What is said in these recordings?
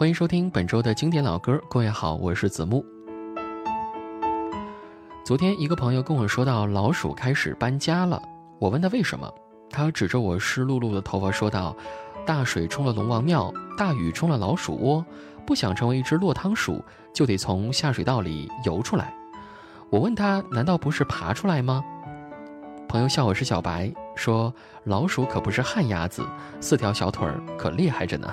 欢迎收听本周的经典老歌。各位好，我是子木。昨天一个朋友跟我说到老鼠开始搬家了，我问他为什么，他指着我湿漉漉的头发说道：“大水冲了龙王庙，大雨冲了老鼠窝，不想成为一只落汤鼠，就得从下水道里游出来。”我问他：“难道不是爬出来吗？”朋友笑我是小白，说：“老鼠可不是旱鸭子，四条小腿儿可厉害着呢。”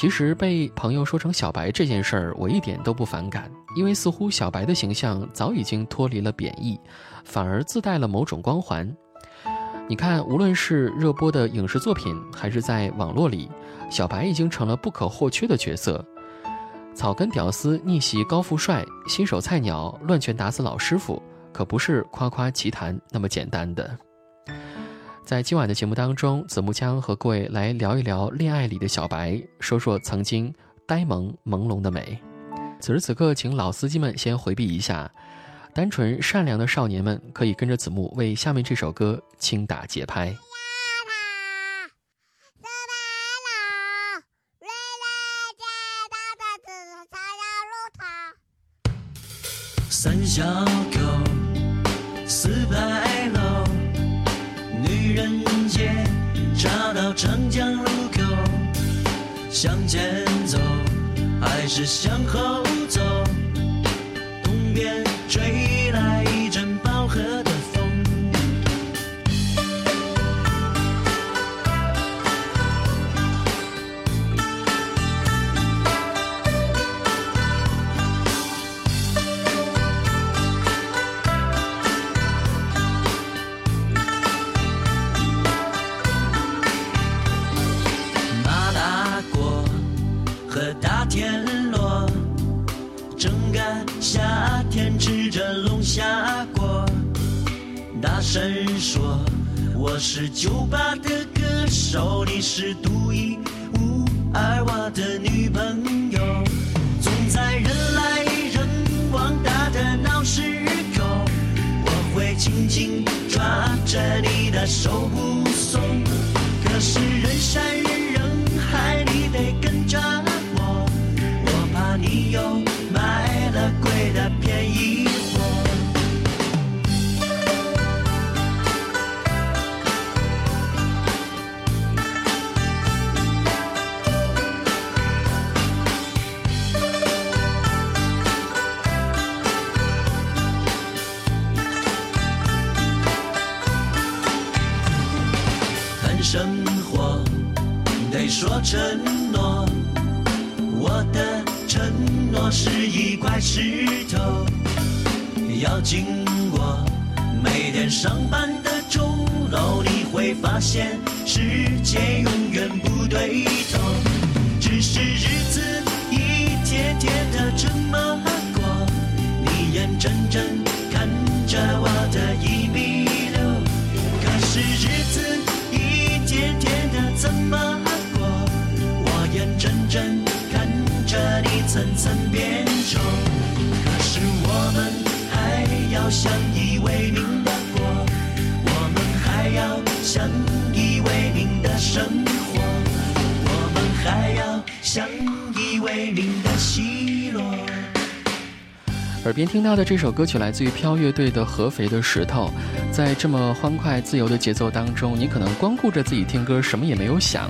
其实被朋友说成小白这件事儿，我一点都不反感，因为似乎小白的形象早已经脱离了贬义，反而自带了某种光环。你看，无论是热播的影视作品，还是在网络里，小白已经成了不可或缺的角色。草根屌丝逆袭高富帅，新手菜鸟乱拳打死老师傅，可不是夸夸其谈那么简单的。在今晚的节目当中，子木将和各位来聊一聊恋爱里的小白，说说曾经呆萌朦胧的美。此时此刻，请老司机们先回避一下，单纯善良的少年们可以跟着子木为下面这首歌轻打节拍。三小长江路口，向前走还是向后走？大声说我是酒吧的歌手，你是独一无二我的女朋友，总在人来人往大的闹市口，我会紧紧抓着你的手不松。可是人山我得说承诺，我的承诺是一块石头，要经过每天上班的钟楼，你会发现世界永远不对头，只是日相依为命的过，我们还要相依为命的生活，我们还要相依为命的奚落。耳边听到的这首歌曲来自于飘乐队的《合肥的石头》。在这么欢快自由的节奏当中，你可能光顾着自己听歌，什么也没有想，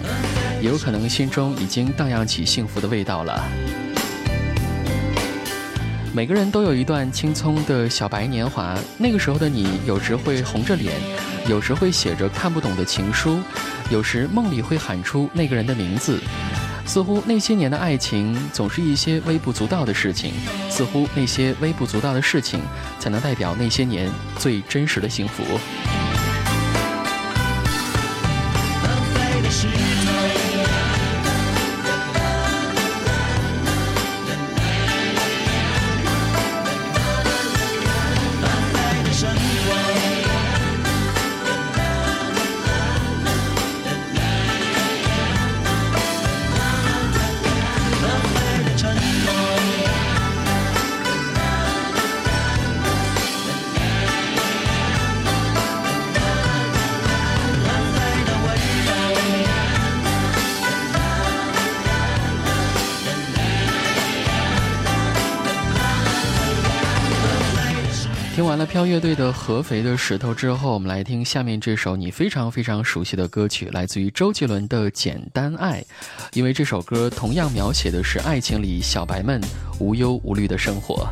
也有可能心中已经荡漾起幸福的味道了。每个人都有一段青葱的小白年华，那个时候的你，有时会红着脸，有时会写着看不懂的情书，有时梦里会喊出那个人的名字。似乎那些年的爱情总是一些微不足道的事情，似乎那些微不足道的事情才能代表那些年最真实的幸福。听完了飘乐队的《合肥的石头》之后，我们来听下面这首你非常非常熟悉的歌曲，来自于周杰伦的《简单爱》。因为这首歌同样描写的是爱情里小白们无忧无虑的生活。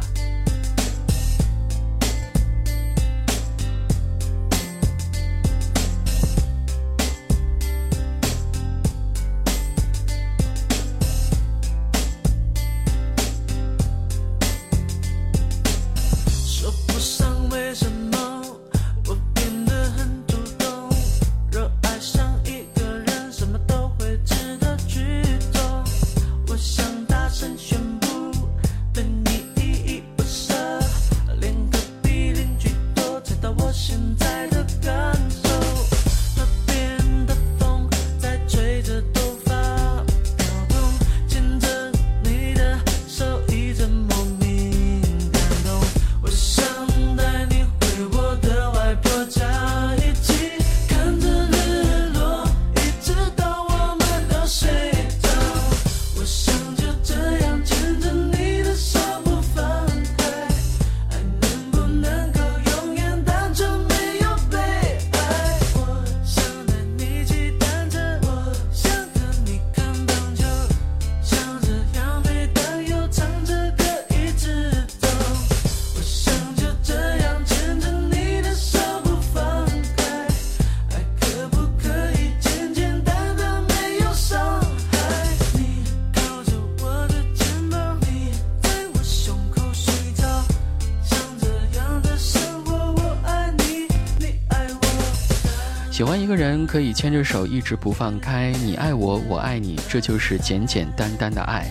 喜欢一个人可以牵着手一直不放开，你爱我，我爱你，这就是简简单单的爱。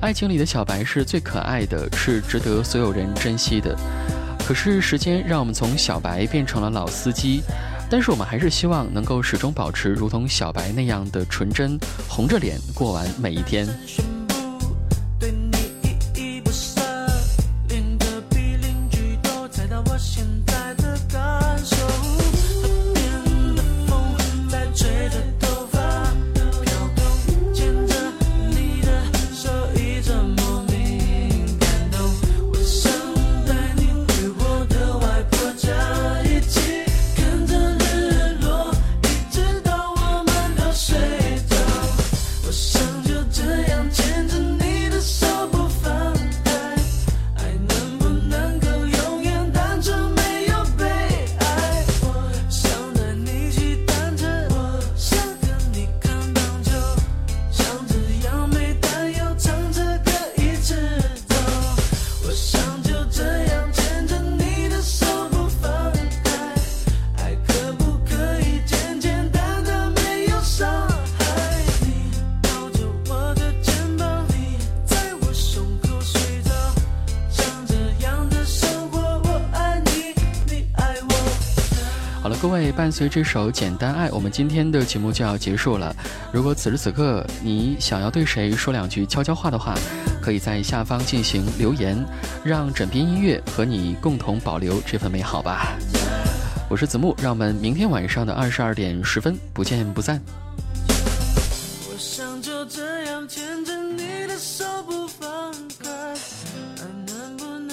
爱情里的小白是最可爱的，是值得所有人珍惜的。可是时间让我们从小白变成了老司机，但是我们还是希望能够始终保持如同小白那样的纯真，红着脸过完每一天。伴随这首简单爱我们今天的节目就要结束了。如果此时此刻你想要对谁说两句悄悄话的话可以在下方进行留言让整篇音乐和你共同保留这份美好吧。我是子木让我们明天晚上的二十二点十分不见不散。我想就这样牵着你的手不放开能不能